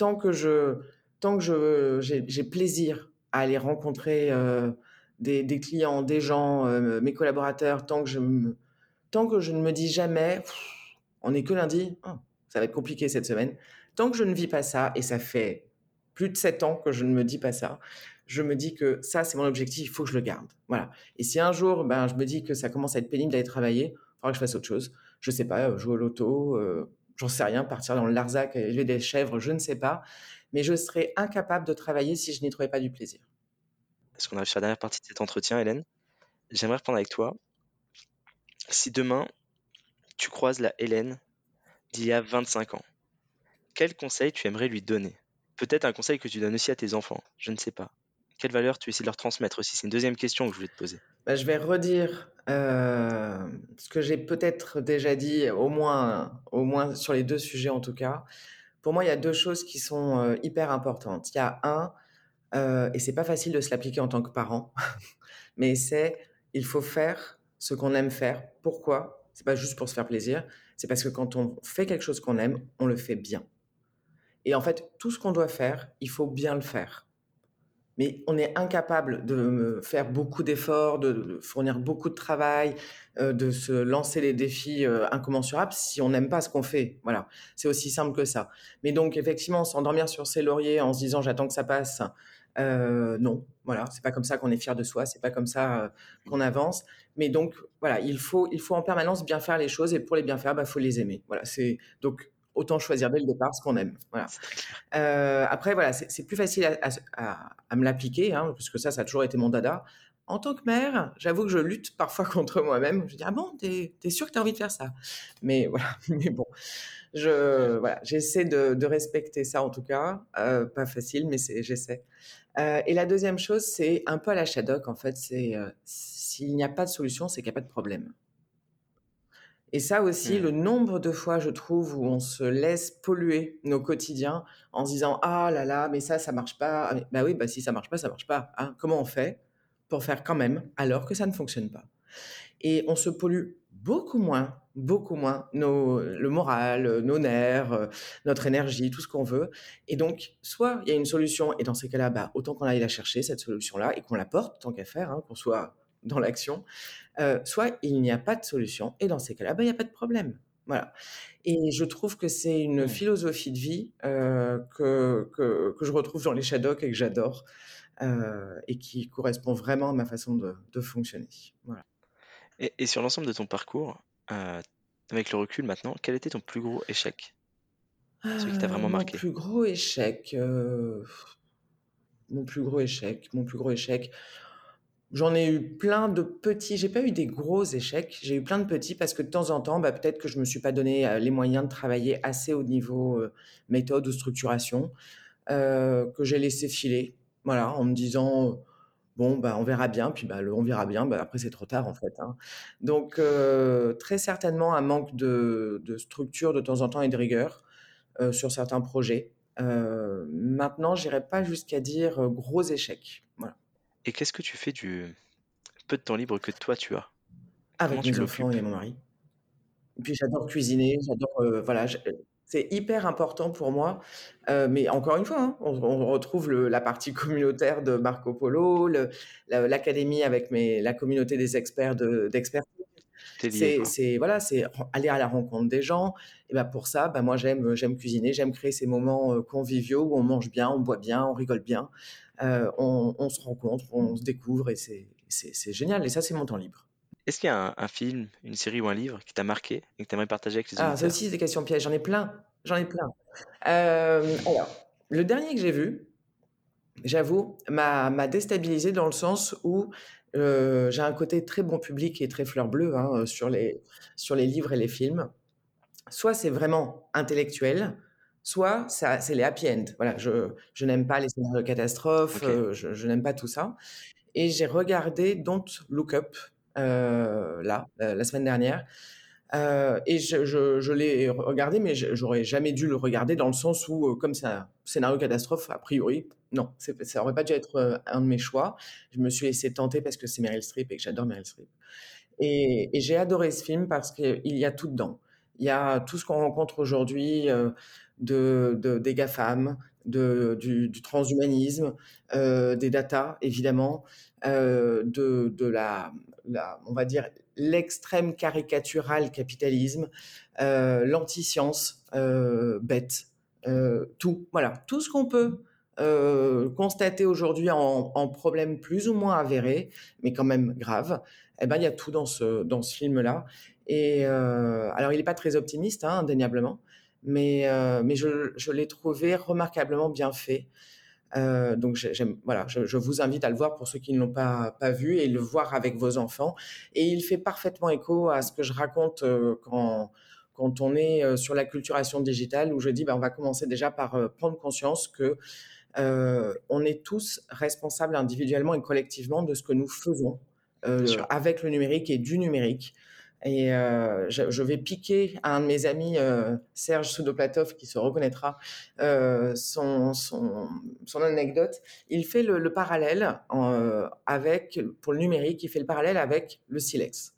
tant que je tant que je j'ai plaisir à aller rencontrer euh, des, clients, des gens, euh, mes collaborateurs, tant que je tant que je ne me dis jamais, on n'est que lundi, oh, ça va être compliqué cette semaine. Tant que je ne vis pas ça, et ça fait plus de sept ans que je ne me dis pas ça, je me dis que ça c'est mon objectif, il faut que je le garde. Voilà. Et si un jour, ben, je me dis que ça commence à être pénible d'aller travailler, faudra que je fasse autre chose. Je sais pas, jouer au loto, j'en sais rien, partir dans le Larzac élever des chèvres, je ne sais pas. Mais je serais incapable de travailler si je n'y trouvais pas du plaisir. Parce qu'on arrive sur la dernière partie de cet entretien, Hélène. J'aimerais reprendre avec toi. Si demain, tu croises la Hélène d'il y a 25 ans, quel conseil tu aimerais lui donner? Peut-être un conseil que tu donnes aussi à tes enfants, je ne sais pas. Quelle valeur tu essaies de leur transmettre aussi? C'est une deuxième question que je voulais te poser. Bah, je vais redire euh, ce que j'ai peut-être déjà dit, au moins, au moins sur les deux sujets en tout cas. Pour moi, il y a deux choses qui sont euh, hyper importantes. Il y a un, euh, et c'est pas facile de se l'appliquer en tant que parent, mais c'est il faut faire ce qu'on aime faire. Pourquoi? C'est pas juste pour se faire plaisir, c'est parce que quand on fait quelque chose qu'on aime, on le fait bien. Et en fait, tout ce qu'on doit faire, il faut bien le faire. Mais on est incapable de faire beaucoup d'efforts, de fournir beaucoup de travail, euh, de se lancer des défis euh, incommensurables si on n'aime pas ce qu'on fait. Voilà, c'est aussi simple que ça. Mais donc, effectivement, s'endormir sur ses lauriers en se disant j'attends que ça passe, euh, non, voilà, c'est pas comme ça qu'on est fier de soi, c'est pas comme ça qu'on avance. Mais donc, voilà, il faut, il faut en permanence bien faire les choses et pour les bien faire, il bah, faut les aimer. Voilà, c'est donc autant choisir dès le départ ce qu'on aime. Voilà. Euh, après, voilà, c'est plus facile à, me l'appliquer, hein, parce que ça, ça a toujours été mon dada. En tant que mère, j'avoue que je lutte parfois contre moi-même. Je dis ah bon, t'es es sûr que t'as envie de faire ça? Mais voilà, mais bon, je voilà, j'essaie de, de, respecter ça en tout cas. pas facile, mais j'essaie. Euh, et la deuxième chose, c'est un peu à la Shadok, en fait, c'est euh, s'il n'y a pas de solution, c'est qu'il n'y a pas de problème. Et ça aussi, mmh. le nombre de fois, je trouve, où on se laisse polluer nos quotidiens en se disant ah là là, mais ça, ça marche pas. Ah, bah oui, bah si ça marche pas, ça marche pas. Hein. Comment on fait pour faire quand même alors que ça ne fonctionne pas? Et on se pollue beaucoup moins, beaucoup moins nos, le moral, nos nerfs, euh, notre énergie, tout ce qu'on veut. Et donc, soit il y a une solution, et dans ces cas-là, bah, autant qu'on aille la chercher, cette solution-là, et qu'on la porte, tant qu'à faire, hein, qu'on soit dans l'action, euh, soit il n'y a pas de solution, et dans ces cas-là, bah, il n'y a pas de problème. Voilà. Et je trouve que c'est une philosophie de vie euh, que, que, que, je retrouve dans les Shadocks et que j'adore, et qui correspond vraiment à ma façon de, de fonctionner. Voilà. Et, sur l'ensemble de ton parcours, euh, avec le recul maintenant, quel était ton plus gros échec? Celui qui t'a vraiment marqué. Mon plus gros échec. Euh, mon plus gros échec. Mon plus gros échec. J'en ai eu plein de petits. J'ai pas eu des gros échecs. J'ai eu plein de petits parce que de temps en temps, bah, peut-être que je me suis pas donné euh, les moyens de travailler assez au niveau méthode ou structuration, que j'ai laissé filer. Voilà, en me disant bon, bah, on verra bien, puis bah, on verra bien, bah, après c'est trop tard en fait. Hein. Donc très certainement un manque de, structure de temps en temps et de rigueur sur certains projets. maintenant, j'irai pas jusqu'à dire gros échec. Voilà. Et qu'est-ce que tu fais du peu de temps libre que toi tu as? Avec mes enfants et mon mari. Et puis j'adore cuisiner, j'adore voilà, c'est hyper important pour moi. Euh, mais encore une fois, hein, on, retrouve la partie communautaire de Marco Polo, l'académie avec mes, la communauté des experts d'experts. C'est voilà, c'est aller à la rencontre des gens. Et ben pour ça, ben moi j'aime j'aime cuisiner, j'aime créer ces moments euh, conviviaux où on mange bien, on boit bien, on rigole bien, euh, on, on, se rencontre, on se découvre et c'est génial. Et ça, c'est mon temps libre. Est-ce qu'il y a un, film, une série ou un livre qui t'a marqué et que tu aimerais partager avec les Ah, ça aussi, c'est des questions pièges. J'en ai plein. J'en ai plein. Euh, alors, le dernier que j'ai vu, j'avoue, m'a déstabilisé dans le sens où j'ai un côté très bon public et très fleur bleue hein, sur, les, sur les livres et les films. Soit c'est vraiment intellectuel, soit c'est les happy end. Voilà, je, je n'aime pas les scénarios de catastrophe, je, je n'aime pas tout ça. Et j'ai regardé Don't Look Up là, la semaine dernière. Euh, et je, l'ai regardé, mais j'aurais jamais dû le regarder dans le sens où, euh, comme c'est un scénario catastrophe, a priori, non, ça aurait pas dû être un de mes choix. Je me suis laissé tenter parce que c'est Meryl Streep et que j'adore Meryl Streep. Et, j'ai adoré ce film parce qu'il y a tout dedans. Il y a tout ce qu'on rencontre aujourd'hui de, de, des GAFAM, de, du, transhumanisme, euh, des data, évidemment, euh, de, de la, on va dire, l'extrême caricatural capitalisme, euh, l'anti-science euh, bête, euh, tout, voilà, tout ce qu'on peut euh, constater aujourd'hui en, en, problème plus ou moins avéré, mais quand même grave, eh ben il y a tout dans ce dans ce film-là. Et alors, il n'est pas très optimiste, hein, indéniablement, mais, mais je, je l'ai trouvé remarquablement bien fait. Donc, j'aime, voilà, je, vous invite à le voir pour ceux qui ne l'ont pas, pas vu et le voir avec vos enfants. Et il fait parfaitement écho à ce que je raconte quand, quand on est sur la culturation digitale, où je dis, ben, on va commencer déjà par prendre conscience que on est tous responsables individuellement et collectivement de ce que nous faisons avec le numérique et du numérique. Et je, vais piquer à un de mes amis, Serge Soudoplatov, qui se reconnaîtra, son, son, son, anecdote. Il fait le parallèle avec, pour le numérique, il fait le parallèle avec le silex.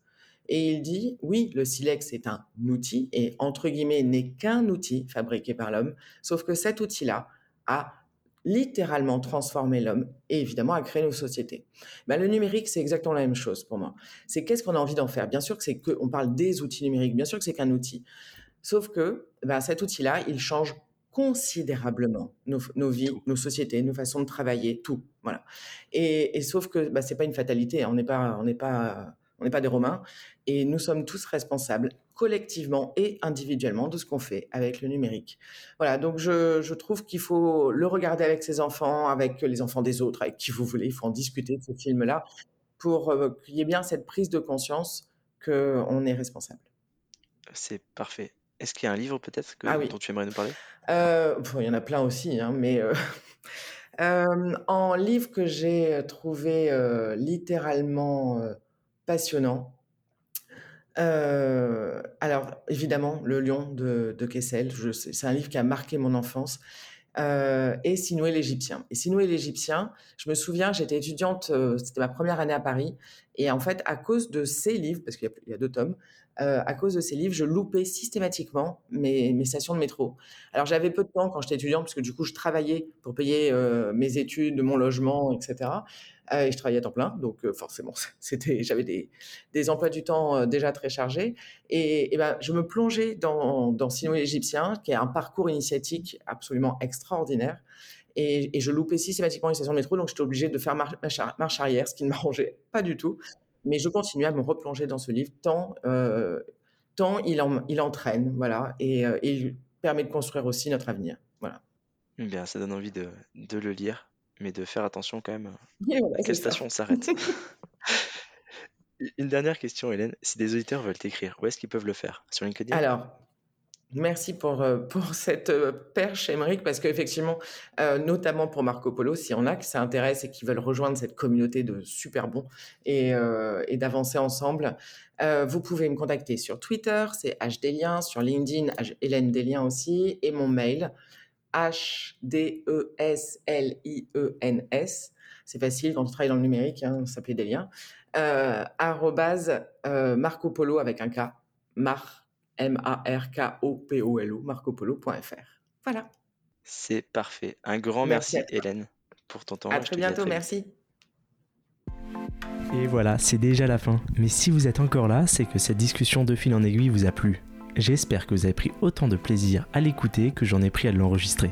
Et il dit, oui, le silex est un outil et, entre guillemets, n'est qu'un outil fabriqué par l'homme, sauf que cet outil-là a littéralement transformé l'homme et évidemment a créé nos sociétés. Ben, le numérique, c'est exactement la même chose pour moi. C'est qu'est-ce qu'on a envie d'en faire? Bien sûr que c'est que, on parle des outils numériques, bien sûr que c'est qu'un outil. Sauf que ben, cet outil-là, il change considérablement nos, nos, vies, nos sociétés, nos façons de travailler, tout. Voilà. Et, et sauf que ben, c'est pas une fatalité. Hein. On n'est pas, on n'est pas on n'est pas des Romains, et nous sommes tous responsables collectivement et individuellement de ce qu'on fait avec le numérique. Voilà, donc je, trouve qu'il faut le regarder avec ses enfants, avec les enfants des autres, avec qui vous voulez, il faut en discuter de ce film-là, pour euh, qu'il y ait bien cette prise de conscience qu'on est responsable. C'est parfait. Est-ce qu'il y a un livre peut-être ah dont tu aimerais nous parler? Euh, Il y en a plein aussi, hein, mais euh, en livre que j'ai trouvé littéralement passionnant. Euh, alors, évidemment, Le Lion de, de Kessel, c'est un livre qui a marqué mon enfance. Euh, et Sinoué l'Égyptien. Et Sinoué l'Égyptien, je me souviens, j'étais étudiante, euh, c'était ma première année à Paris, et en fait, à cause de ces livres, parce qu'il y, a deux tomes, euh, à cause de ces livres, je loupais systématiquement mes, mes stations de métro. Alors j'avais peu de temps quand j'étais étudiante, parce que du coup, je travaillais pour payer mes études, mon logement, etc. et je travaillais à temps plein, donc forcément, c'était, j'avais des, des, emplois du temps déjà très chargés. Et, et ben, je me plongeais dans, dans Sinoué l'Égyptien, qui est un parcours initiatique absolument extraordinaire. Et, je loupais systématiquement les stations de métro, donc j'étais obligée de faire marche, arrière, ce qui ne m'arrangeait pas du tout. Mais je continuais à me replonger dans ce livre tant, euh, tant il, il entraîne, voilà, euh, et, il permet de construire aussi notre avenir. Voilà. Eh bien, ça donne envie de, de, le lire, mais de faire attention quand même à quelle station on s'arrête. Une dernière question, Hélène. Si des auditeurs veulent t'écrire, où est-ce qu'ils peuvent le faire? Sur LinkedIn? Alors, Merci pour, euh, pour cette euh, perche, Émeric, parce qu'effectivement, euh, notamment pour Marco Polo, s'il y en a qui s'intéressent et qui veulent rejoindre cette communauté de super bons et, et d'avancer ensemble, vous pouvez me contacter sur Twitter, c'est HDLien, sur LinkedIn, Hélène Desliens aussi, et mon mail, H-D-E-S-L-I-E-N-S, c'est facile quand on travaille dans le numérique, hein, ça s'appelle Desliens, euh, arrobase Marco Polo avec un K, Mar M-A-R-K-O-P-O-L-O, marcopolo.fr. Voilà. C'est parfait. Un grand merci, Hélène, pour ton temps. À très bientôt, merci. Et voilà, c'est déjà la fin. Mais si vous êtes encore là, c'est que cette discussion de fil en aiguille vous a plu. J'espère que vous avez pris autant de plaisir à l'écouter que j'en ai pris à l'enregistrer.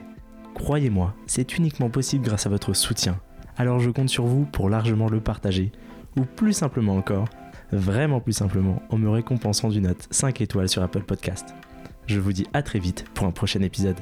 Croyez-moi, c'est uniquement possible grâce à votre soutien. Alors je compte sur vous pour largement le partager, ou plus simplement encore, vraiment plus simplement en me récompensant d'une note 5 étoiles sur Apple Podcast. Je vous dis à très vite pour un prochain épisode.